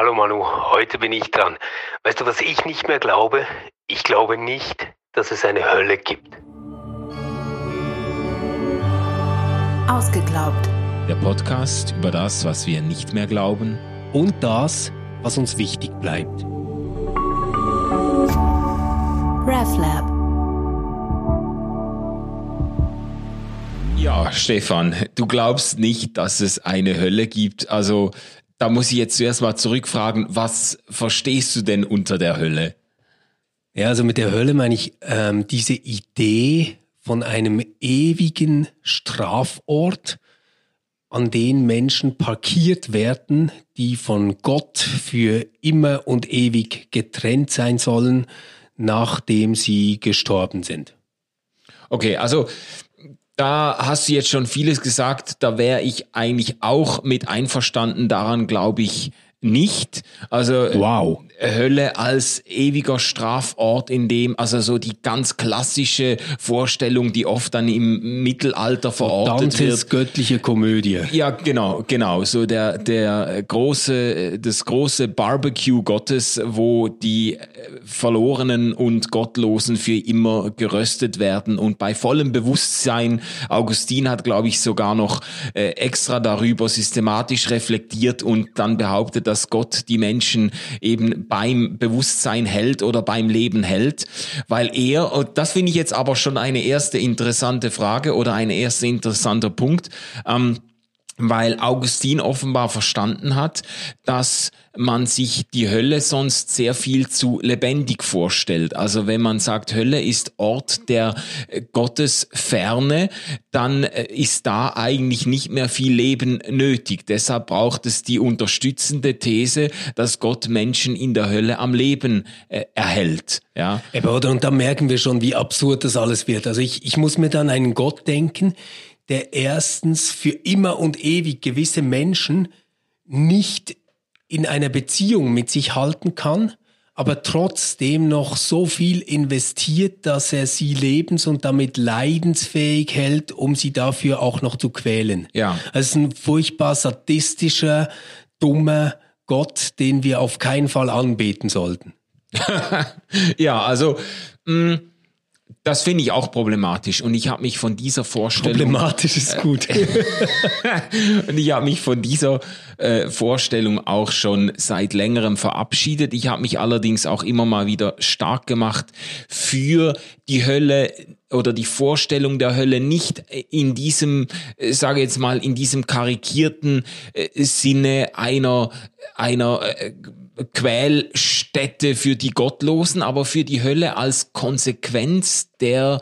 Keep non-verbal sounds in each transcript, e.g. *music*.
Hallo Manu, heute bin ich dran. Weißt du, was ich nicht mehr glaube? Ich glaube nicht, dass es eine Hölle gibt. Ausgeglaubt. Der Podcast über das, was wir nicht mehr glauben. Und das, was uns wichtig bleibt. RefLab. Ja, Stefan, du glaubst nicht, dass es eine Hölle gibt. Also da muss ich jetzt zuerst mal zurückfragen, was verstehst du denn unter der Hölle? Ja, also mit der Hölle meine ich ähm, diese Idee von einem ewigen Strafort, an den Menschen parkiert werden, die von Gott für immer und ewig getrennt sein sollen, nachdem sie gestorben sind. Okay, also da hast du jetzt schon vieles gesagt, da wäre ich eigentlich auch mit einverstanden. Daran glaube ich nicht. Also wow. Hölle als ewiger Strafort, in dem also so die ganz klassische Vorstellung, die oft dann im Mittelalter verortet Dantes wird. göttliche Komödie. Ja, genau, genau. So der der große das große Barbecue Gottes, wo die Verlorenen und Gottlosen für immer geröstet werden und bei vollem Bewusstsein. Augustin hat, glaube ich, sogar noch äh, extra darüber systematisch reflektiert und dann behauptet, dass Gott die Menschen eben beim Bewusstsein hält oder beim Leben hält, weil er, und das finde ich jetzt aber schon eine erste interessante Frage oder ein erster interessanter Punkt, ähm, weil Augustin offenbar verstanden hat, dass man sich die Hölle sonst sehr viel zu lebendig vorstellt. Also wenn man sagt, Hölle ist Ort der äh, Gottesferne, dann äh, ist da eigentlich nicht mehr viel Leben nötig. Deshalb braucht es die unterstützende These, dass Gott Menschen in der Hölle am Leben äh, erhält. Ja. Aber, oder, und da merken wir schon, wie absurd das alles wird. Also ich, ich muss mir dann einen Gott denken, der erstens für immer und ewig gewisse Menschen nicht in einer Beziehung mit sich halten kann, aber trotzdem noch so viel investiert, dass er sie lebens- und damit leidensfähig hält, um sie dafür auch noch zu quälen. Ja. Also ein furchtbar sadistischer, dummer Gott, den wir auf keinen Fall anbeten sollten. *laughs* ja, also mh, das finde ich auch problematisch und ich habe mich von dieser Vorstellung problematisch ist gut *laughs* und ich habe mich von dieser äh, Vorstellung auch schon seit längerem verabschiedet. Ich habe mich allerdings auch immer mal wieder stark gemacht für die Hölle oder die Vorstellung der Hölle nicht in diesem, äh, sage jetzt mal, in diesem karikierten äh, Sinne einer einer äh, Quälstätte für die Gottlosen, aber für die Hölle als Konsequenz der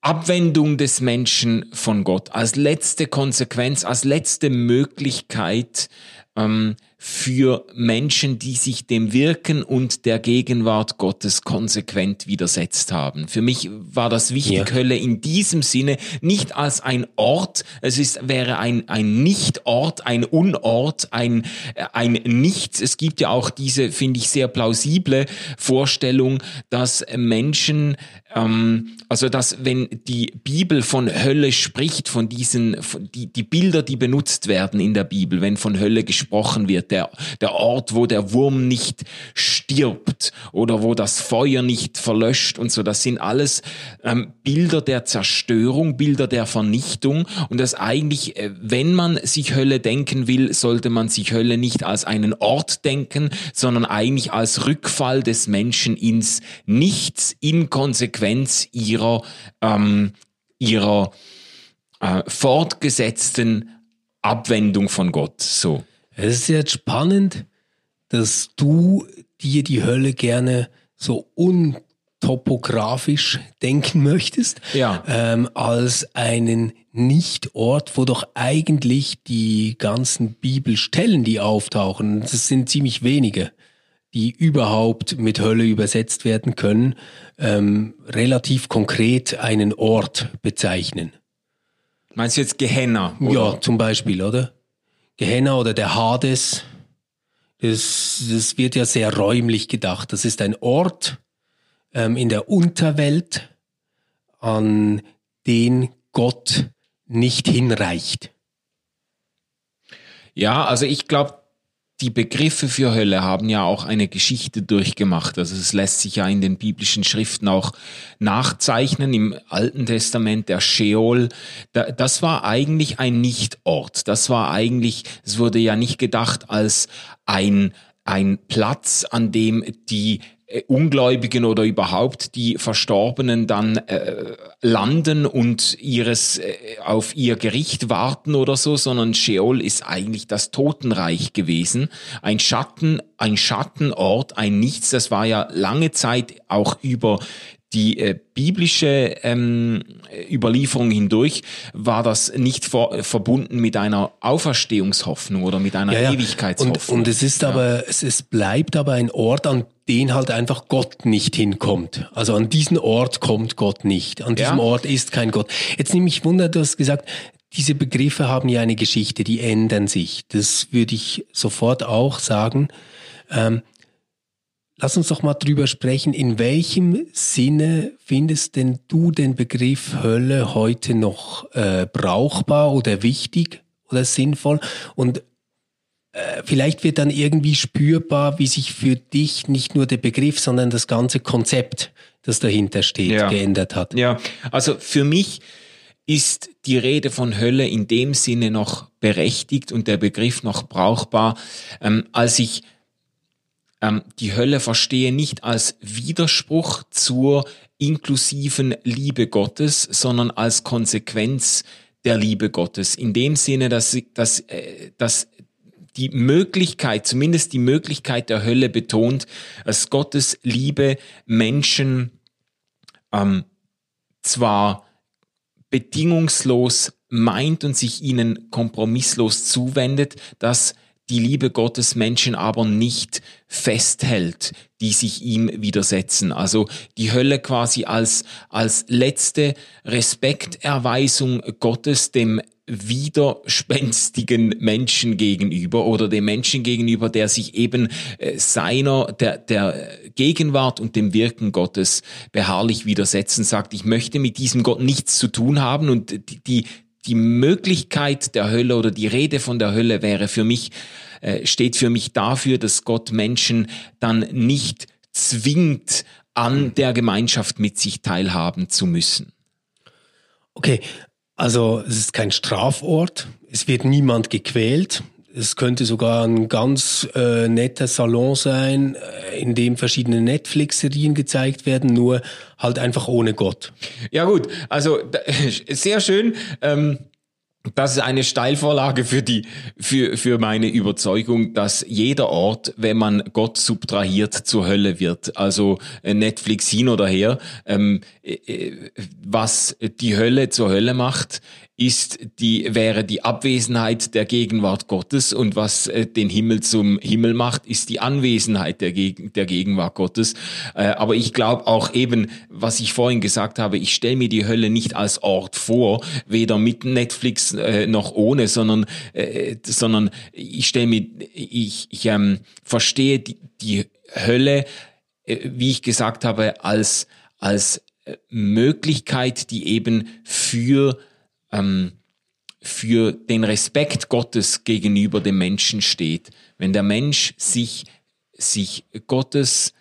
Abwendung des Menschen von Gott, als letzte Konsequenz, als letzte Möglichkeit ähm, für Menschen, die sich dem Wirken und der Gegenwart Gottes konsequent widersetzt haben. Für mich war das wichtig, ja. Hölle in diesem Sinne nicht als ein Ort, es ist, wäre ein, ein Nicht-Ort, ein Unort, ein, ein Nichts. Es gibt ja auch diese, finde ich, sehr plausible Vorstellung, dass Menschen, also dass wenn die Bibel von Hölle spricht, von diesen, von die, die Bilder, die benutzt werden in der Bibel, wenn von Hölle gesprochen wird, der, der Ort, wo der Wurm nicht stirbt oder wo das Feuer nicht verlöscht und so. Das sind alles ähm, Bilder der Zerstörung, Bilder der Vernichtung und das eigentlich, äh, wenn man sich Hölle denken will, sollte man sich Hölle nicht als einen Ort denken, sondern eigentlich als Rückfall des Menschen ins Nichts in Konsequenz ihrer, ähm, ihrer äh, fortgesetzten Abwendung von Gott. So. Es ist jetzt spannend, dass du dir die Hölle gerne so untopografisch denken möchtest, ja. ähm, als einen Nichtort, wo doch eigentlich die ganzen Bibelstellen, die auftauchen, das sind ziemlich wenige, die überhaupt mit Hölle übersetzt werden können, ähm, relativ konkret einen Ort bezeichnen. Meinst du jetzt Gehenna? Oder? Ja, zum Beispiel, oder? Gehenna oder der Hades, das, das wird ja sehr räumlich gedacht. Das ist ein Ort ähm, in der Unterwelt, an den Gott nicht hinreicht. Ja, also ich glaube, die Begriffe für Hölle haben ja auch eine Geschichte durchgemacht. Also es lässt sich ja in den biblischen Schriften auch nachzeichnen. Im Alten Testament der Sheol, das war eigentlich ein Nichtort. Das war eigentlich, es wurde ja nicht gedacht als ein ein Platz, an dem die Ungläubigen oder überhaupt die Verstorbenen dann äh, landen und ihres äh, auf ihr Gericht warten oder so, sondern Sheol ist eigentlich das Totenreich gewesen, ein Schatten, ein Schattenort, ein Nichts. Das war ja lange Zeit auch über die äh, biblische ähm, Überlieferung hindurch war das nicht vor, verbunden mit einer Auferstehungshoffnung oder mit einer ja, ja. Ewigkeitshoffnung. Und, und, es ist ja. aber, es, es bleibt aber ein Ort, an den halt einfach Gott nicht hinkommt. Also an diesen Ort kommt Gott nicht. An diesem Ort ist kein Gott. Jetzt nehme ich Wunder, du hast gesagt, diese Begriffe haben ja eine Geschichte, die ändern sich. Das würde ich sofort auch sagen. Ähm, Lass uns doch mal drüber sprechen. In welchem Sinne findest denn du den Begriff Hölle heute noch äh, brauchbar oder wichtig oder sinnvoll? Und äh, vielleicht wird dann irgendwie spürbar, wie sich für dich nicht nur der Begriff, sondern das ganze Konzept, das dahinter steht, ja. geändert hat. Ja, also für mich ist die Rede von Hölle in dem Sinne noch berechtigt und der Begriff noch brauchbar, ähm, als ich ähm, die Hölle verstehe nicht als Widerspruch zur inklusiven Liebe Gottes, sondern als Konsequenz der Liebe Gottes. In dem Sinne, dass, dass, äh, dass die Möglichkeit, zumindest die Möglichkeit der Hölle betont, dass Gottes Liebe Menschen ähm, zwar bedingungslos meint und sich ihnen kompromisslos zuwendet, dass die Liebe Gottes Menschen aber nicht festhält, die sich ihm widersetzen. Also die Hölle quasi als, als letzte Respekterweisung Gottes dem widerspenstigen Menschen gegenüber oder dem Menschen gegenüber, der sich eben äh, seiner, der, der Gegenwart und dem Wirken Gottes beharrlich widersetzen, sagt, ich möchte mit diesem Gott nichts zu tun haben und die, die Möglichkeit der Hölle oder die Rede von der Hölle wäre für mich, äh, steht für mich dafür, dass Gott Menschen dann nicht zwingt, an der Gemeinschaft mit sich teilhaben zu müssen. Okay, also es ist kein Strafort, es wird niemand gequält, es könnte sogar ein ganz äh, netter Salon sein, äh, in dem verschiedene Netflix-Serien gezeigt werden, nur halt einfach ohne Gott. Ja gut, also *laughs* sehr schön. Ähm das ist eine Steilvorlage für die, für, für meine Überzeugung, dass jeder Ort, wenn man Gott subtrahiert, zur Hölle wird. Also äh, Netflix hin oder her. Ähm, äh, was die Hölle zur Hölle macht, ist die, wäre die Abwesenheit der Gegenwart Gottes und was äh, den Himmel zum Himmel macht, ist die Anwesenheit der, Geg der Gegenwart Gottes. Äh, aber ich glaube auch eben, was ich vorhin gesagt habe, ich stelle mir die Hölle nicht als Ort vor, weder mit Netflix äh, noch ohne, sondern, äh, sondern ich stelle mir, ich, ich ähm, verstehe die, die Hölle, äh, wie ich gesagt habe, als, als äh, Möglichkeit, die eben für ähm, für den Respekt Gottes gegenüber dem Menschen steht. Wenn der Mensch sich, sich Gottes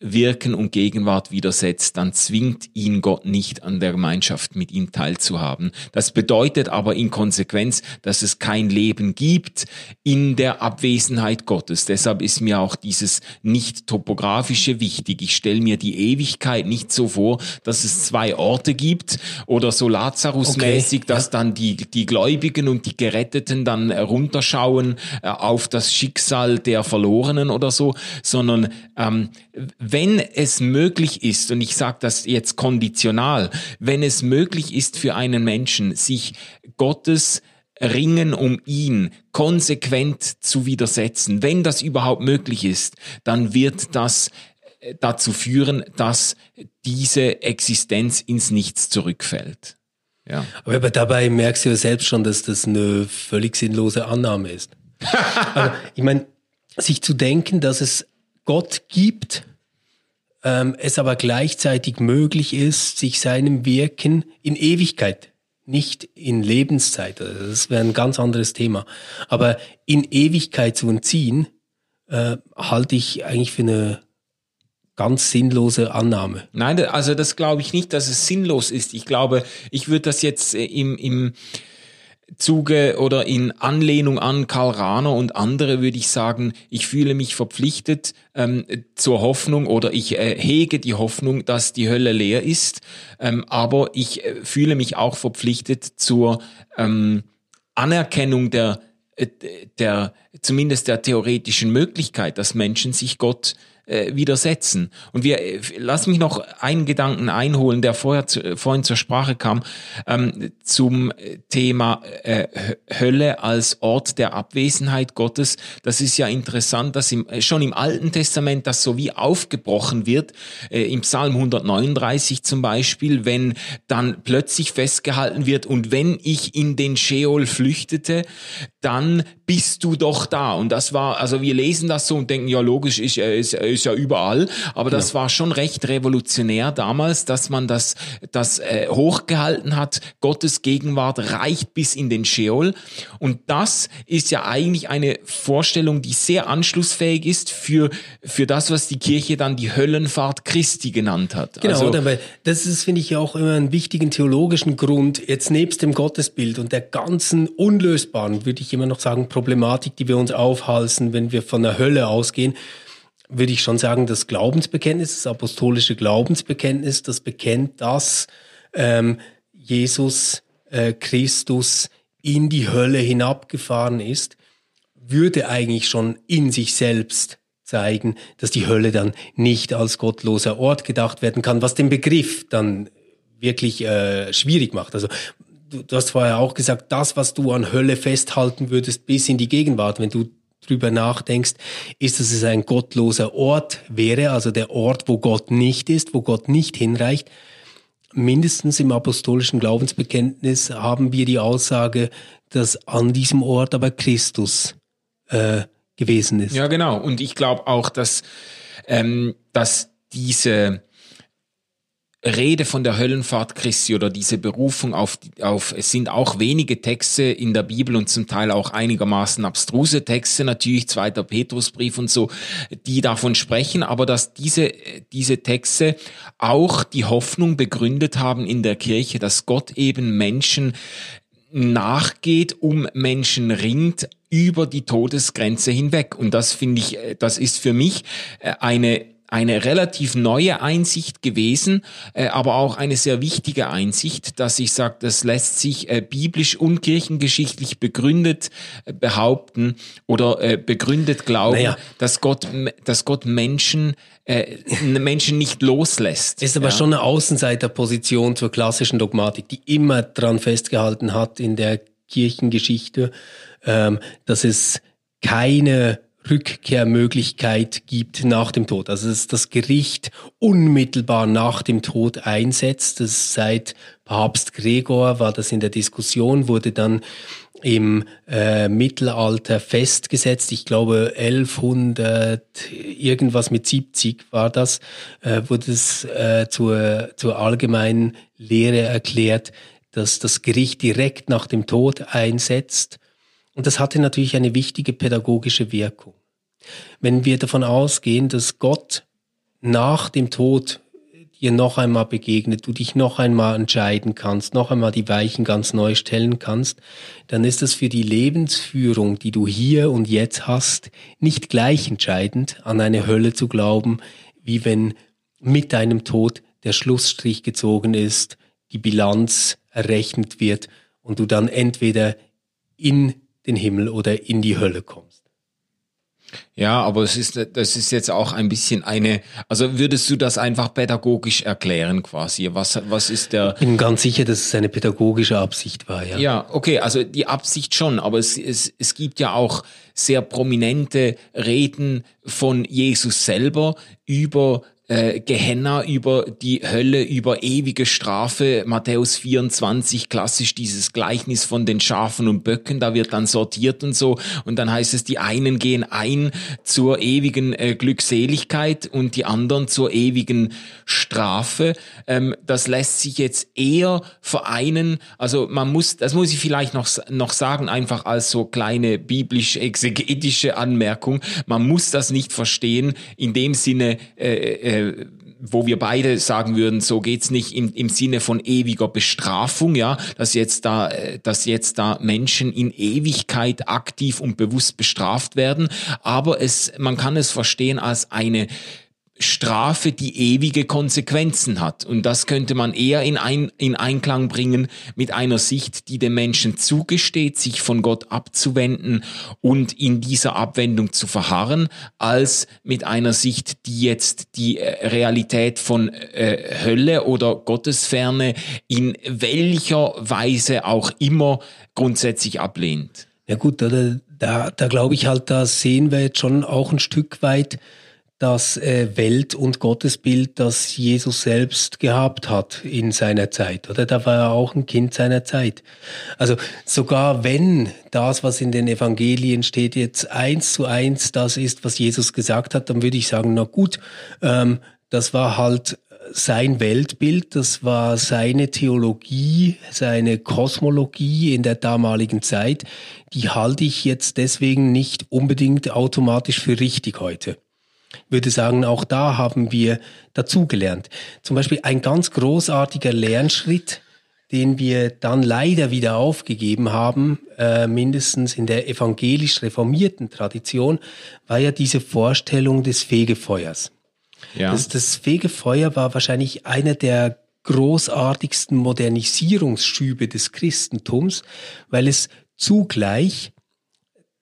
Wirken und Gegenwart widersetzt, dann zwingt ihn Gott nicht an der Gemeinschaft mit ihm teilzuhaben. Das bedeutet aber in Konsequenz, dass es kein Leben gibt in der Abwesenheit Gottes. Deshalb ist mir auch dieses nicht topografische wichtig. Ich stelle mir die Ewigkeit nicht so vor, dass es zwei Orte gibt oder so Lazarus-mäßig, okay, dass ja. dann die, die Gläubigen und die Geretteten dann runterschauen äh, auf das Schicksal der Verlorenen oder so, sondern ähm, wenn es möglich ist, und ich sage das jetzt konditional, wenn es möglich ist für einen Menschen, sich Gottes Ringen um ihn konsequent zu widersetzen, wenn das überhaupt möglich ist, dann wird das äh, dazu führen, dass diese Existenz ins Nichts zurückfällt. Ja. Aber dabei merkst du ja selbst schon, dass das eine völlig sinnlose Annahme ist. *laughs* also, ich meine, sich zu denken, dass es Gott gibt, ähm, es aber gleichzeitig möglich ist, sich seinem Wirken in Ewigkeit nicht in Lebenszeit. Also das wäre ein ganz anderes Thema. Aber in Ewigkeit zu entziehen, äh, halte ich eigentlich für eine ganz sinnlose Annahme. Nein, also das glaube ich nicht, dass es sinnlos ist. Ich glaube, ich würde das jetzt äh, im, im Zuge oder in Anlehnung an Karl Rahner und andere würde ich sagen, ich fühle mich verpflichtet ähm, zur Hoffnung oder ich äh, hege die Hoffnung, dass die Hölle leer ist, ähm, aber ich äh, fühle mich auch verpflichtet zur ähm, Anerkennung der äh, der zumindest der theoretischen Möglichkeit, dass Menschen sich Gott äh, widersetzen. Und wir, äh, lass mich noch einen Gedanken einholen, der vorher zu, äh, vorhin zur Sprache kam, ähm, zum Thema äh, Hölle als Ort der Abwesenheit Gottes. Das ist ja interessant, dass im, äh, schon im Alten Testament das so wie aufgebrochen wird, äh, im Psalm 139 zum Beispiel, wenn dann plötzlich festgehalten wird, und wenn ich in den Sheol flüchtete, dann bist du doch da. Und das war, also wir lesen das so und denken, ja logisch, ist, ist, ist ja überall, aber das war schon recht revolutionär damals, dass man das, das äh, hochgehalten hat. Gottes Gegenwart reicht bis in den Sheol. Und das ist ja eigentlich eine Vorstellung, die sehr anschlussfähig ist für, für das, was die Kirche dann die Höllenfahrt Christi genannt hat. Genau, also, aber das ist, finde ich, ja auch immer einen wichtigen theologischen Grund, jetzt nebst dem Gottesbild und der ganzen unlösbaren, würde ich immer noch sagen, Problematik, die wir uns aufhalsen, wenn wir von der Hölle ausgehen, würde ich schon sagen, das Glaubensbekenntnis, das apostolische Glaubensbekenntnis, das bekennt, dass ähm, Jesus äh, Christus in die Hölle hinabgefahren ist, würde eigentlich schon in sich selbst zeigen, dass die Hölle dann nicht als gottloser Ort gedacht werden kann, was den Begriff dann wirklich äh, schwierig macht. Also du, du hast vorher auch gesagt, das, was du an Hölle festhalten würdest bis in die Gegenwart, wenn du drüber nachdenkst, ist, dass es ein gottloser Ort wäre, also der Ort, wo Gott nicht ist, wo Gott nicht hinreicht. Mindestens im apostolischen Glaubensbekenntnis haben wir die Aussage, dass an diesem Ort aber Christus äh, gewesen ist. Ja, genau. Und ich glaube auch, dass, ähm, dass diese Rede von der Höllenfahrt Christi oder diese Berufung auf, auf, es sind auch wenige Texte in der Bibel und zum Teil auch einigermaßen abstruse Texte, natürlich zweiter Petrusbrief und so, die davon sprechen, aber dass diese, diese Texte auch die Hoffnung begründet haben in der Kirche, dass Gott eben Menschen nachgeht, um Menschen ringt über die Todesgrenze hinweg. Und das finde ich, das ist für mich eine eine relativ neue Einsicht gewesen, äh, aber auch eine sehr wichtige Einsicht, dass ich sage, das lässt sich äh, biblisch und kirchengeschichtlich begründet äh, behaupten oder äh, begründet glauben, naja. dass Gott, dass Gott Menschen äh, Menschen nicht loslässt. Ist aber ja. schon eine Außenseiterposition zur klassischen Dogmatik, die immer dran festgehalten hat in der Kirchengeschichte, ähm, dass es keine Rückkehrmöglichkeit gibt nach dem Tod. Also dass das Gericht unmittelbar nach dem Tod einsetzt. Das seit Papst Gregor war das in der Diskussion, wurde dann im äh, Mittelalter festgesetzt. Ich glaube 1100 irgendwas mit 70 war das, äh, wurde es äh, zur, zur allgemeinen Lehre erklärt, dass das Gericht direkt nach dem Tod einsetzt. Und das hatte natürlich eine wichtige pädagogische Wirkung. Wenn wir davon ausgehen, dass Gott nach dem Tod dir noch einmal begegnet, du dich noch einmal entscheiden kannst, noch einmal die Weichen ganz neu stellen kannst, dann ist das für die Lebensführung, die du hier und jetzt hast, nicht gleich entscheidend, an eine Hölle zu glauben, wie wenn mit deinem Tod der Schlussstrich gezogen ist, die Bilanz errechnet wird und du dann entweder in den Himmel oder in die Hölle kommst. Ja, aber es ist, das ist jetzt auch ein bisschen eine, also würdest du das einfach pädagogisch erklären quasi? Was, was ist der? Ich bin ganz sicher, dass es eine pädagogische Absicht war, ja. Ja, okay, also die Absicht schon, aber es, es, es gibt ja auch sehr prominente Reden von Jesus selber über äh, Gehenna, über die Hölle, über ewige Strafe. Matthäus 24, klassisch dieses Gleichnis von den Schafen und Böcken, da wird dann sortiert und so. Und dann heißt es, die einen gehen ein zur ewigen äh, Glückseligkeit und die anderen zur ewigen Strafe. Ähm, das lässt sich jetzt eher vereinen. Also man muss, das muss ich vielleicht noch, noch sagen, einfach als so kleine biblisch-exegetische Anmerkung. Man muss das nicht verstehen in dem Sinne, äh, äh, wo wir beide sagen würden, so geht's nicht im, im Sinne von ewiger Bestrafung, ja, dass jetzt da, äh, dass jetzt da Menschen in Ewigkeit aktiv und bewusst bestraft werden, aber es, man kann es verstehen als eine Strafe, die ewige Konsequenzen hat. Und das könnte man eher in, ein, in Einklang bringen mit einer Sicht, die dem Menschen zugesteht, sich von Gott abzuwenden und in dieser Abwendung zu verharren, als mit einer Sicht, die jetzt die äh, Realität von äh, Hölle oder Gottesferne in welcher Weise auch immer grundsätzlich ablehnt. Ja gut, da, da, da glaube ich halt, da sehen wir jetzt schon auch ein Stück weit, das äh, Welt- und Gottesbild, das Jesus selbst gehabt hat in seiner Zeit, oder? Da war er auch ein Kind seiner Zeit. Also sogar wenn das, was in den Evangelien steht, jetzt eins zu eins das ist, was Jesus gesagt hat, dann würde ich sagen, na gut, ähm, das war halt sein Weltbild, das war seine Theologie, seine Kosmologie in der damaligen Zeit, die halte ich jetzt deswegen nicht unbedingt automatisch für richtig heute würde sagen, auch da haben wir dazugelernt. Zum Beispiel ein ganz großartiger Lernschritt, den wir dann leider wieder aufgegeben haben, äh, mindestens in der evangelisch reformierten Tradition, war ja diese Vorstellung des Fegefeuers. Ja. Das, das Fegefeuer war wahrscheinlich einer der großartigsten Modernisierungsschübe des Christentums, weil es zugleich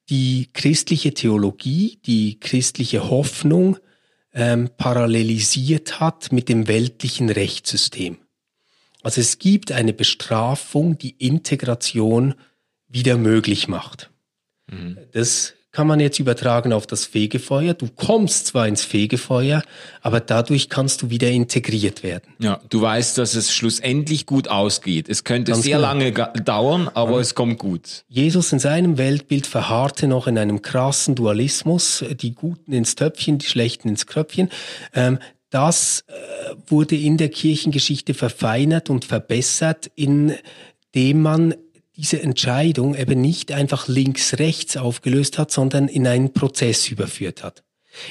die christliche Theologie, die christliche Hoffnung ähm, parallelisiert hat mit dem weltlichen Rechtssystem. Also es gibt eine Bestrafung, die Integration wieder möglich macht. Mhm. Das kann man jetzt übertragen auf das Fegefeuer. Du kommst zwar ins Fegefeuer, aber dadurch kannst du wieder integriert werden. Ja, du weißt, dass es schlussendlich gut ausgeht. Es könnte Ganz sehr genau. lange dauern, aber ja. es kommt gut. Jesus in seinem Weltbild verharrte noch in einem krassen Dualismus, die Guten ins Töpfchen, die Schlechten ins Kröpfchen. Ähm, das äh, wurde in der Kirchengeschichte verfeinert und verbessert, indem man diese Entscheidung eben nicht einfach links-rechts aufgelöst hat, sondern in einen Prozess überführt hat.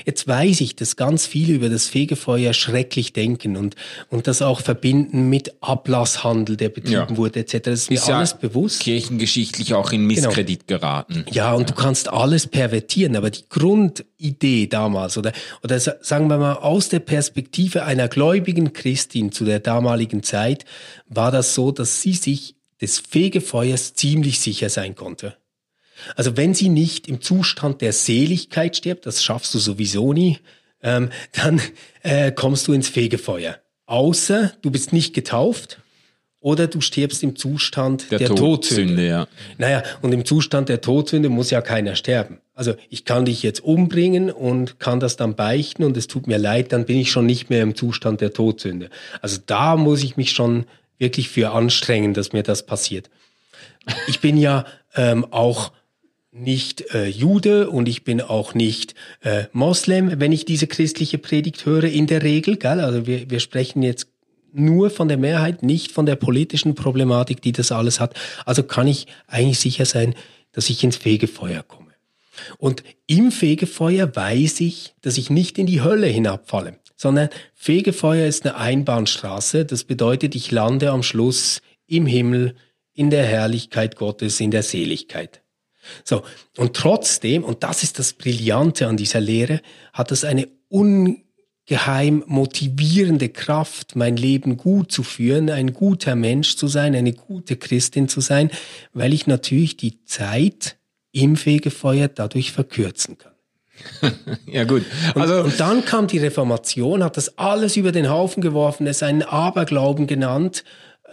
Jetzt weiß ich, dass ganz viele über das Fegefeuer schrecklich denken und, und das auch verbinden mit Ablasshandel, der betrieben ja. wurde, etc. Das ist, ist mir alles bewusst. Kirchengeschichtlich auch in genau. Misskredit genau. geraten. Ja, und ja. du kannst alles pervertieren, aber die Grundidee damals oder, oder sagen wir mal aus der Perspektive einer gläubigen Christin zu der damaligen Zeit war das so, dass sie sich des Fegefeuers ziemlich sicher sein konnte. Also wenn sie nicht im Zustand der Seligkeit stirbt, das schaffst du sowieso nie, ähm, dann äh, kommst du ins Fegefeuer. Außer du bist nicht getauft oder du stirbst im Zustand der, der Todsünde. Todsünde. Ja. Naja, und im Zustand der Todsünde muss ja keiner sterben. Also ich kann dich jetzt umbringen und kann das dann beichten und es tut mir leid, dann bin ich schon nicht mehr im Zustand der Todsünde. Also da muss ich mich schon wirklich für anstrengen, dass mir das passiert. Ich bin ja ähm, auch nicht äh, Jude und ich bin auch nicht äh, Moslem, wenn ich diese christliche Predigt höre, in der Regel. Gell? Also wir, wir sprechen jetzt nur von der Mehrheit, nicht von der politischen Problematik, die das alles hat. Also kann ich eigentlich sicher sein, dass ich ins Fegefeuer komme. Und im Fegefeuer weiß ich, dass ich nicht in die Hölle hinabfalle sondern Fegefeuer ist eine Einbahnstraße. Das bedeutet, ich lande am Schluss im Himmel, in der Herrlichkeit Gottes, in der Seligkeit. So, und trotzdem, und das ist das Brillante an dieser Lehre, hat es eine ungeheim motivierende Kraft, mein Leben gut zu führen, ein guter Mensch zu sein, eine gute Christin zu sein, weil ich natürlich die Zeit im Fegefeuer dadurch verkürzen kann. *laughs* ja gut. Also und, und, dann kam die Reformation, hat das alles über den Haufen geworfen, es einen Aberglauben genannt,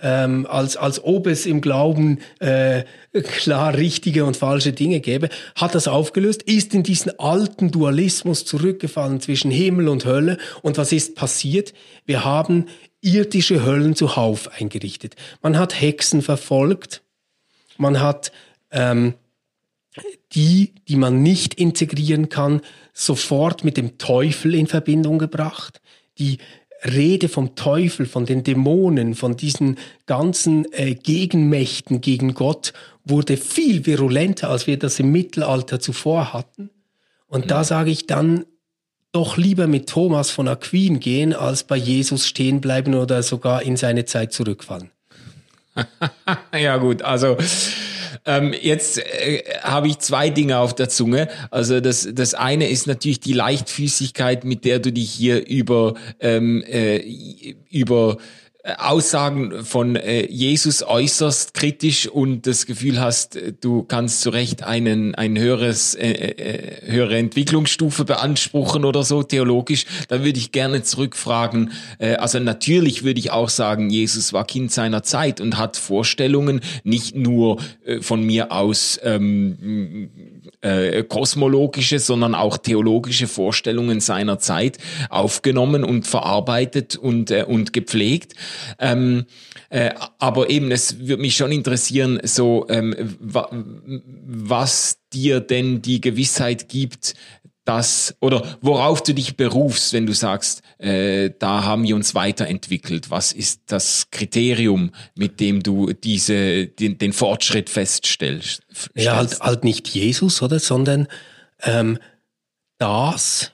ähm, als, als ob es im Glauben äh, klar richtige und falsche Dinge gäbe, hat das aufgelöst, ist in diesen alten Dualismus zurückgefallen zwischen Himmel und Hölle. Und was ist passiert? Wir haben irdische Höllen zuhauf eingerichtet. Man hat Hexen verfolgt, man hat ähm, die, die man nicht integrieren kann, sofort mit dem Teufel in Verbindung gebracht. Die Rede vom Teufel, von den Dämonen, von diesen ganzen äh, Gegenmächten gegen Gott wurde viel virulenter, als wir das im Mittelalter zuvor hatten. Und da sage ich dann, doch lieber mit Thomas von Aquin gehen, als bei Jesus stehen bleiben oder sogar in seine Zeit zurückfallen. *laughs* ja gut, also ähm, jetzt äh, habe ich zwei Dinge auf der Zunge. Also das, das eine ist natürlich die Leichtfüßigkeit, mit der du dich hier über, ähm, äh, über Aussagen von äh, Jesus äußerst kritisch und das Gefühl hast, du kannst zu Recht einen, ein höheres, äh, äh, höhere Entwicklungsstufe beanspruchen oder so theologisch, dann würde ich gerne zurückfragen. Äh, also natürlich würde ich auch sagen, Jesus war Kind seiner Zeit und hat Vorstellungen, nicht nur äh, von mir aus ähm, äh, kosmologische, sondern auch theologische Vorstellungen seiner Zeit aufgenommen und verarbeitet und, äh, und gepflegt. Ähm, äh, aber eben, es würde mich schon interessieren, so ähm, wa was dir denn die Gewissheit gibt, dass oder worauf du dich berufst, wenn du sagst, äh, da haben wir uns weiterentwickelt. Was ist das Kriterium, mit dem du diese den, den Fortschritt feststellst? Ja, halt, halt nicht Jesus, oder, sondern ähm, das,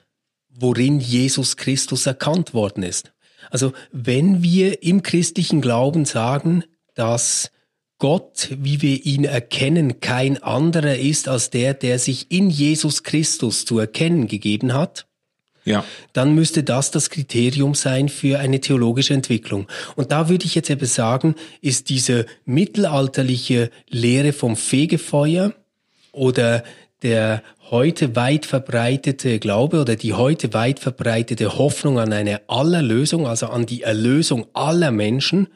worin Jesus Christus erkannt worden ist. Also wenn wir im christlichen Glauben sagen, dass Gott, wie wir ihn erkennen, kein anderer ist als der, der sich in Jesus Christus zu erkennen gegeben hat, ja. dann müsste das das Kriterium sein für eine theologische Entwicklung. Und da würde ich jetzt eben sagen, ist diese mittelalterliche Lehre vom Fegefeuer oder der heute weit verbreitete Glaube oder die heute weit verbreitete Hoffnung an eine Allerlösung, also an die Erlösung aller Menschen,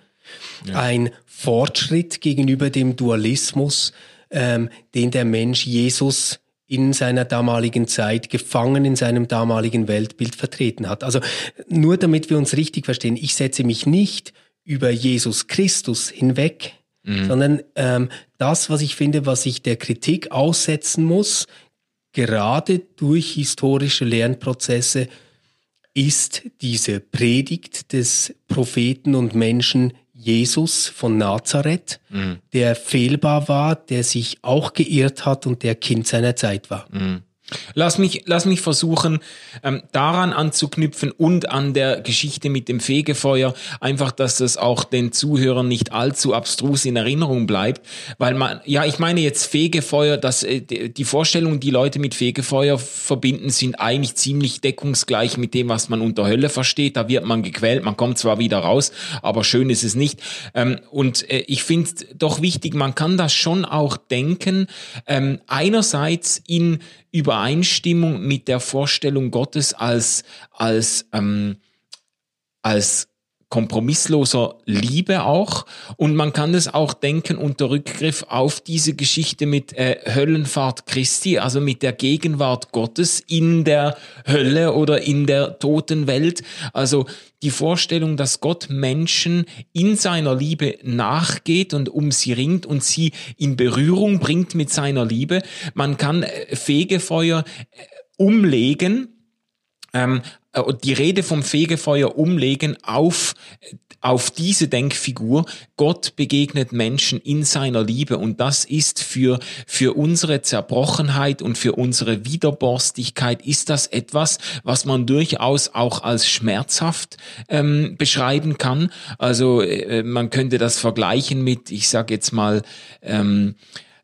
ja. ein Fortschritt gegenüber dem Dualismus, ähm, den der Mensch Jesus in seiner damaligen Zeit gefangen in seinem damaligen Weltbild vertreten hat. Also nur damit wir uns richtig verstehen, ich setze mich nicht über Jesus Christus hinweg, mhm. sondern ähm, das, was ich finde, was ich der Kritik aussetzen muss, gerade durch historische Lernprozesse, ist diese Predigt des Propheten und Menschen Jesus von Nazareth, mhm. der fehlbar war, der sich auch geirrt hat und der Kind seiner Zeit war. Mhm. Lass mich, lass mich versuchen, ähm, daran anzuknüpfen und an der Geschichte mit dem Fegefeuer, einfach, dass das auch den Zuhörern nicht allzu abstrus in Erinnerung bleibt, weil man, ja, ich meine jetzt Fegefeuer, dass äh, die Vorstellungen, die Leute mit Fegefeuer verbinden, sind eigentlich ziemlich deckungsgleich mit dem, was man unter Hölle versteht. Da wird man gequält, man kommt zwar wieder raus, aber schön ist es nicht. Ähm, und äh, ich finde doch wichtig, man kann das schon auch denken, ähm, einerseits in Übereinstimmung mit der Vorstellung Gottes als, als, ähm, als kompromissloser Liebe auch. Und man kann es auch denken unter Rückgriff auf diese Geschichte mit äh, Höllenfahrt Christi, also mit der Gegenwart Gottes in der Hölle oder in der toten Welt. Also die Vorstellung, dass Gott Menschen in seiner Liebe nachgeht und um sie ringt und sie in Berührung bringt mit seiner Liebe. Man kann äh, Fegefeuer äh, umlegen ähm, äh, die Rede vom Fegefeuer umlegen auf, auf diese Denkfigur. Gott begegnet Menschen in seiner Liebe und das ist für, für unsere Zerbrochenheit und für unsere Widerborstigkeit ist das etwas, was man durchaus auch als schmerzhaft ähm, beschreiben kann. Also äh, man könnte das vergleichen mit, ich sage jetzt mal, ähm,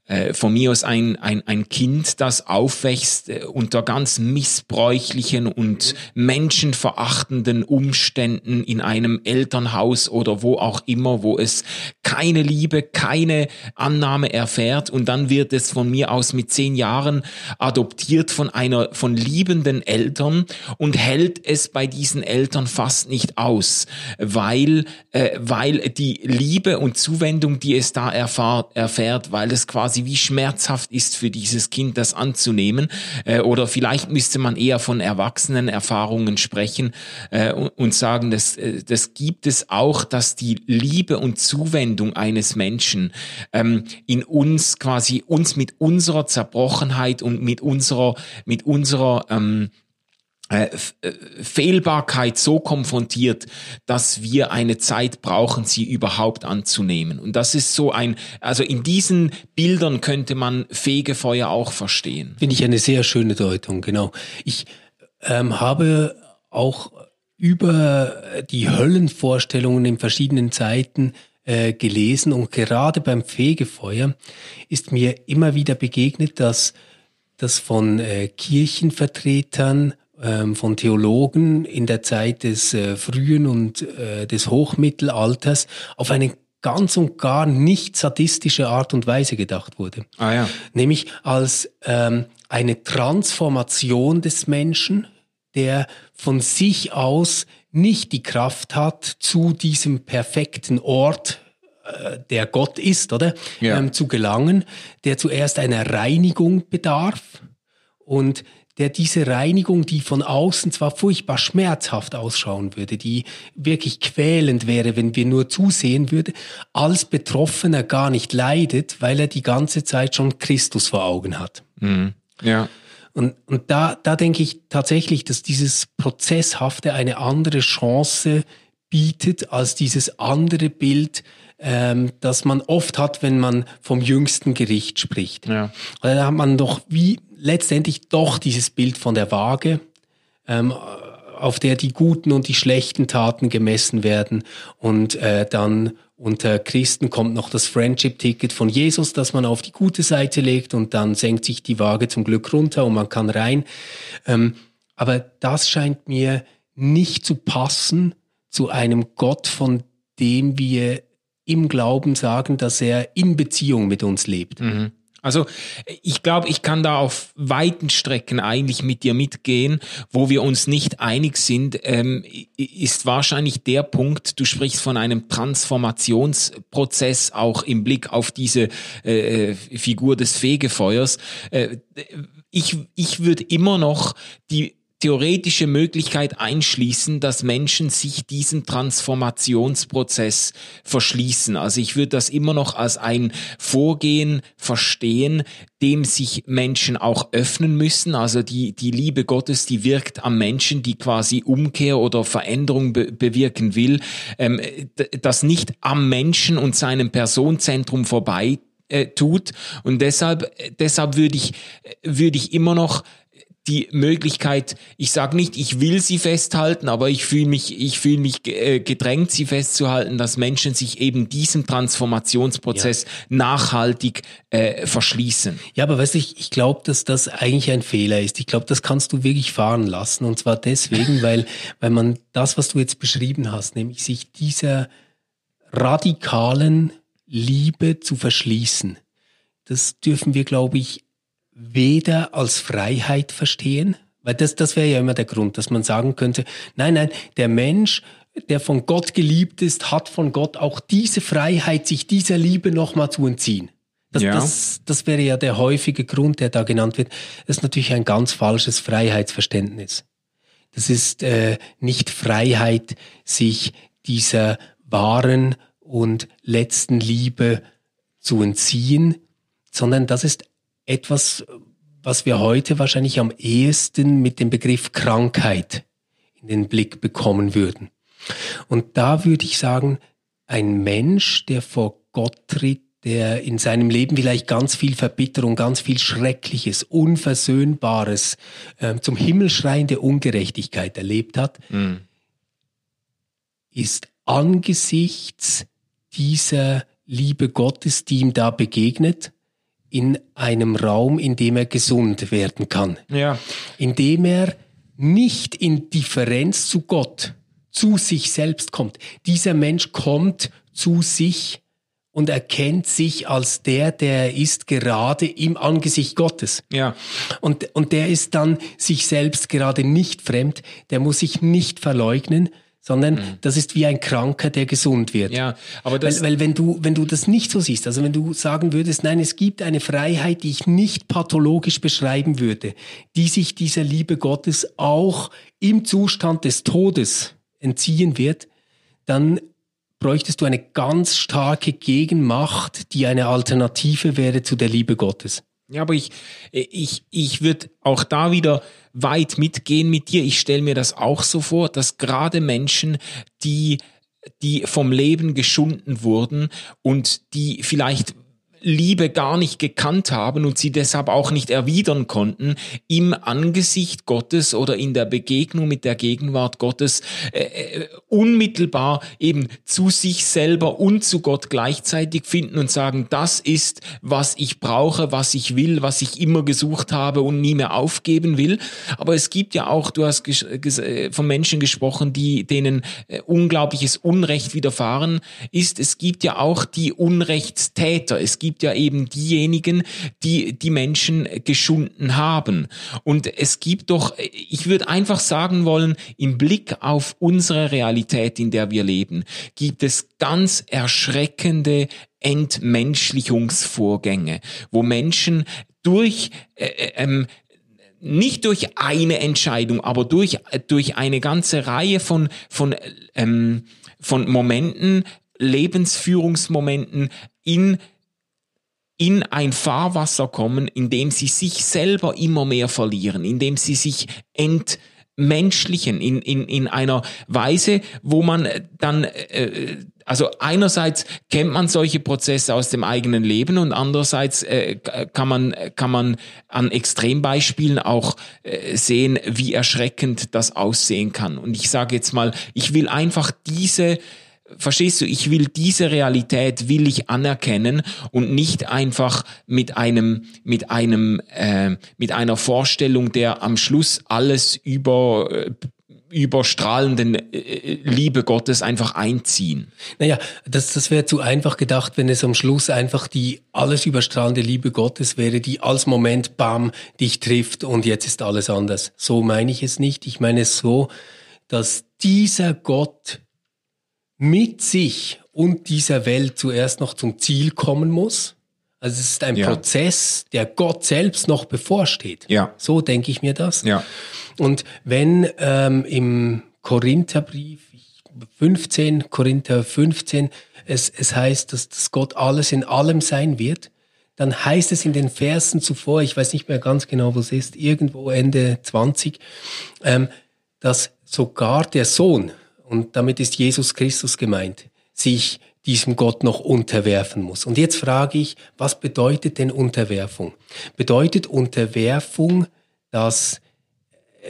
äh, von mir aus ein, ein, ein Kind, das aufwächst äh, unter ganz missbräuchlichen und menschenverachtenden Umständen in einem Elternhaus oder wo auch immer, wo es keine Liebe, keine Annahme erfährt. Und dann wird es von mir aus mit zehn Jahren adoptiert von einer, von liebenden Eltern und hält es bei diesen Eltern fast nicht aus, weil, äh, weil die Liebe und Zuwendung, die es da erfahrt, erfährt, weil es quasi wie schmerzhaft ist für dieses Kind, das anzunehmen. Äh, oder vielleicht müsste man eher von erwachsenen Erfahrungen sprechen äh, und, sagen, dass, äh, das gibt es auch, dass die Liebe und Zuwendung eines Menschen ähm, in uns quasi uns mit unserer Zerbrochenheit und mit unserer mit unserer ähm, äh, äh, Fehlbarkeit so konfrontiert, dass wir eine Zeit brauchen, sie überhaupt anzunehmen. Und das ist so ein, also in diesen Bildern könnte man Fegefeuer auch verstehen. Finde ich eine sehr schöne Deutung, genau. Ich ähm, habe auch über die Höllenvorstellungen in verschiedenen Zeiten äh, gelesen und gerade beim Fegefeuer ist mir immer wieder begegnet, dass das von äh, Kirchenvertretern von Theologen in der Zeit des äh, frühen und äh, des Hochmittelalters auf eine ganz und gar nicht sadistische Art und Weise gedacht wurde. Ah ja. Nämlich als ähm, eine Transformation des Menschen, der von sich aus nicht die Kraft hat, zu diesem perfekten Ort, äh, der Gott ist, oder? Ja. Ähm, zu gelangen, der zuerst einer Reinigung bedarf und der diese Reinigung, die von außen zwar furchtbar schmerzhaft ausschauen würde, die wirklich quälend wäre, wenn wir nur zusehen würde, als Betroffener gar nicht leidet, weil er die ganze Zeit schon Christus vor Augen hat. Mhm. Ja. Und, und da, da denke ich tatsächlich, dass dieses Prozesshafte eine andere Chance bietet als dieses andere Bild, ähm, das man oft hat, wenn man vom jüngsten Gericht spricht. Ja. Da hat man doch wie letztendlich doch dieses Bild von der Waage, ähm, auf der die guten und die schlechten Taten gemessen werden und äh, dann unter Christen kommt noch das Friendship-Ticket von Jesus, das man auf die gute Seite legt und dann senkt sich die Waage zum Glück runter und man kann rein. Ähm, aber das scheint mir nicht zu passen zu einem Gott, von dem wir im Glauben sagen, dass er in Beziehung mit uns lebt. Mhm. Also ich glaube, ich kann da auf weiten Strecken eigentlich mit dir mitgehen. Wo wir uns nicht einig sind, ähm, ist wahrscheinlich der Punkt, du sprichst von einem Transformationsprozess auch im Blick auf diese äh, Figur des Fegefeuers. Äh, ich, ich würde immer noch die theoretische Möglichkeit einschließen, dass Menschen sich diesem Transformationsprozess verschließen. Also ich würde das immer noch als ein Vorgehen verstehen, dem sich Menschen auch öffnen müssen. Also die, die Liebe Gottes, die wirkt am Menschen, die quasi Umkehr oder Veränderung be bewirken will, ähm, das nicht am Menschen und seinem Personenzentrum vorbei äh, tut. Und deshalb, deshalb würde ich, würde ich immer noch die Möglichkeit, ich sage nicht, ich will sie festhalten, aber ich fühle mich, ich fühle mich äh, gedrängt, sie festzuhalten, dass Menschen sich eben diesem Transformationsprozess ja. nachhaltig äh, verschließen. Ja, aber weißt du, ich, ich glaube, dass das eigentlich ein Fehler ist. Ich glaube, das kannst du wirklich fahren lassen. Und zwar deswegen, *laughs* weil, weil man das, was du jetzt beschrieben hast, nämlich sich dieser radikalen Liebe zu verschließen, das dürfen wir, glaube ich, weder als Freiheit verstehen, weil das, das wäre ja immer der Grund, dass man sagen könnte, nein, nein, der Mensch, der von Gott geliebt ist, hat von Gott auch diese Freiheit, sich dieser Liebe nochmal zu entziehen. Das, ja. das, das wäre ja der häufige Grund, der da genannt wird. Das ist natürlich ein ganz falsches Freiheitsverständnis. Das ist äh, nicht Freiheit, sich dieser wahren und letzten Liebe zu entziehen, sondern das ist etwas, was wir heute wahrscheinlich am ehesten mit dem Begriff Krankheit in den Blick bekommen würden. Und da würde ich sagen, ein Mensch, der vor Gott tritt, der in seinem Leben vielleicht ganz viel Verbitterung, ganz viel Schreckliches, Unversöhnbares, äh, zum Himmelschreiende Ungerechtigkeit erlebt hat, mhm. ist angesichts dieser Liebe Gottes, die ihm da begegnet, in einem Raum, in dem er gesund werden kann. Ja. Indem er nicht in Differenz zu Gott, zu sich selbst kommt. Dieser Mensch kommt zu sich und erkennt sich als der, der er ist, gerade im Angesicht Gottes. Ja. Und, und der ist dann sich selbst gerade nicht fremd, der muss sich nicht verleugnen, sondern das ist wie ein Kranker, der gesund wird. Ja, aber das, Weil, weil wenn du, wenn du das nicht so siehst, also wenn du sagen würdest, nein, es gibt eine Freiheit, die ich nicht pathologisch beschreiben würde, die sich dieser Liebe Gottes auch im Zustand des Todes entziehen wird, dann bräuchtest du eine ganz starke Gegenmacht, die eine Alternative wäre zu der Liebe Gottes. Ja, aber ich, ich, ich würde auch da wieder weit mitgehen mit dir. Ich stelle mir das auch so vor, dass gerade Menschen, die, die vom Leben geschunden wurden und die vielleicht Liebe gar nicht gekannt haben und sie deshalb auch nicht erwidern konnten, im Angesicht Gottes oder in der Begegnung mit der Gegenwart Gottes äh, äh, unmittelbar eben zu sich selber und zu Gott gleichzeitig finden und sagen, das ist, was ich brauche, was ich will, was ich immer gesucht habe und nie mehr aufgeben will. Aber es gibt ja auch, du hast äh, von Menschen gesprochen, die denen äh, unglaubliches Unrecht widerfahren ist. Es gibt ja auch die Unrechtstäter. Es gibt ja eben diejenigen, die die Menschen geschunden haben. Und es gibt doch, ich würde einfach sagen wollen, im Blick auf unsere Realität, in der wir leben, gibt es ganz erschreckende Entmenschlichungsvorgänge, wo Menschen durch äh, äh, ähm, nicht durch eine Entscheidung, aber durch, durch eine ganze Reihe von, von, ähm, von Momenten, Lebensführungsmomenten in in ein Fahrwasser kommen, in dem sie sich selber immer mehr verlieren, in dem sie sich entmenschlichen, in, in, in einer Weise, wo man dann, äh, also einerseits kennt man solche Prozesse aus dem eigenen Leben und andererseits äh, kann man, kann man an Extrembeispielen auch äh, sehen, wie erschreckend das aussehen kann. Und ich sage jetzt mal, ich will einfach diese Verstehst du, ich will diese Realität will ich anerkennen und nicht einfach mit einem mit einem äh, mit einer Vorstellung der am Schluss alles über äh, überstrahlenden äh, Liebe Gottes einfach einziehen. Naja, das, das wäre zu einfach gedacht, wenn es am Schluss einfach die alles überstrahlende Liebe Gottes wäre, die als Moment, bam, dich trifft und jetzt ist alles anders. So meine ich es nicht. Ich meine es so, dass dieser Gott mit sich und dieser Welt zuerst noch zum Ziel kommen muss. Also es ist ein Ja. Prozess, der Gott selbst noch bevorsteht. Ja. So denke ich mir das. Ja. Und wenn ähm, im Korintherbrief 15, Korinther 15, es, es heißt, dass, dass Gott alles in allem sein wird, dann heißt es in den Versen zuvor, ich weiß nicht mehr ganz genau, wo es ist, irgendwo Ende 20, ähm, dass sogar der Sohn, und damit ist Jesus Christus gemeint, sich diesem Gott noch unterwerfen muss. Und jetzt frage ich, was bedeutet denn Unterwerfung? Bedeutet Unterwerfung, dass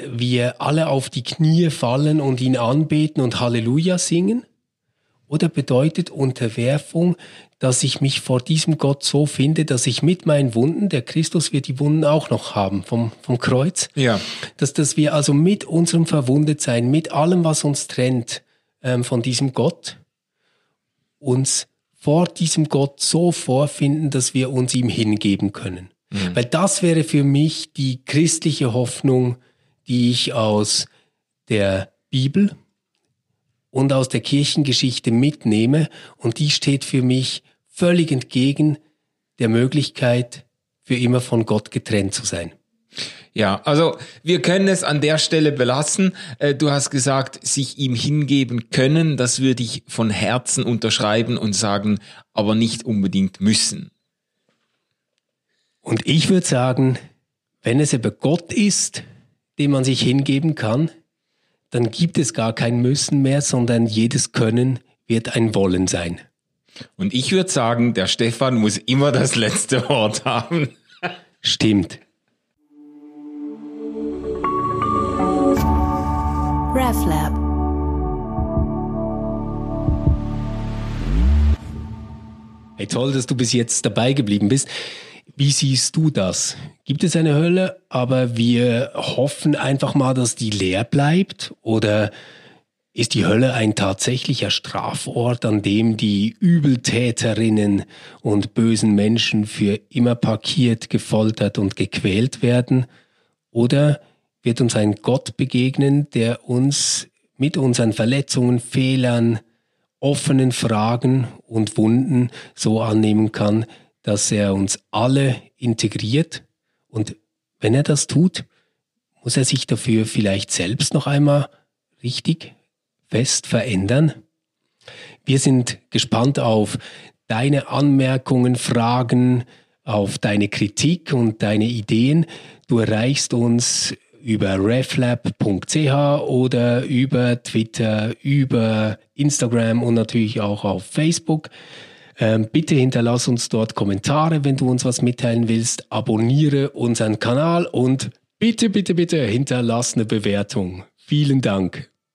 wir alle auf die Knie fallen und ihn anbeten und Halleluja singen? Oder bedeutet Unterwerfung, dass ich mich vor diesem Gott so finde, dass ich mit meinen Wunden, der Christus wird die Wunden auch noch haben vom, vom Kreuz, Ja. dass, dass wir also mit unserem Verwundetsein, mit allem, was uns trennt ähm, von diesem Gott, uns vor diesem Gott so vorfinden, dass wir uns ihm hingeben können. Weil das wäre für mich die christliche Hoffnung, die ich aus der Bibel und aus der Kirchengeschichte mitnehme. Und die steht für mich völlig entgegen der Möglichkeit, für immer von Gott getrennt zu sein. Ja, also wir können es an der Stelle belassen. Äh, Du hast gesagt, sich ihm hingeben können, das würde ich von Herzen unterschreiben und sagen, aber nicht unbedingt müssen. Und ich würde sagen, wenn es aber Gott ist, dem man sich hingeben kann, dann gibt es gar kein Müssen mehr, sondern jedes Können wird ein Wollen sein. Und ich würde sagen, der Stefan muss immer das letzte Wort haben. Stimmt. RefLab. Hey, toll, dass du bis jetzt dabei geblieben bist. Wie siehst du das? Gibt es eine Hölle, aber wir hoffen einfach mal, dass die leer bleibt? Oder ist die Hölle ein tatsächlicher Strafort, an dem die Übeltäterinnen und bösen Menschen für immer parkiert, gefoltert und gequält werden? Oder wird uns ein Gott begegnen, der uns mit unseren Verletzungen, Fehlern, offenen Fragen und Wunden so annehmen kann, dass er uns alle integriert und wenn er das tut, muss er sich dafür vielleicht selbst noch einmal richtig fest verändern? Wir sind gespannt auf deine Anmerkungen, Fragen, auf deine Kritik und deine Ideen. Du erreichst uns über reflab.ch oder über Twitter, über Instagram und natürlich auch auf Facebook. Ähm, bitte hinterlass uns dort Kommentare, wenn du uns was mitteilen willst. Abonniere unseren Kanal und bitte, bitte, bitte hinterlass eine Bewertung. Vielen Dank.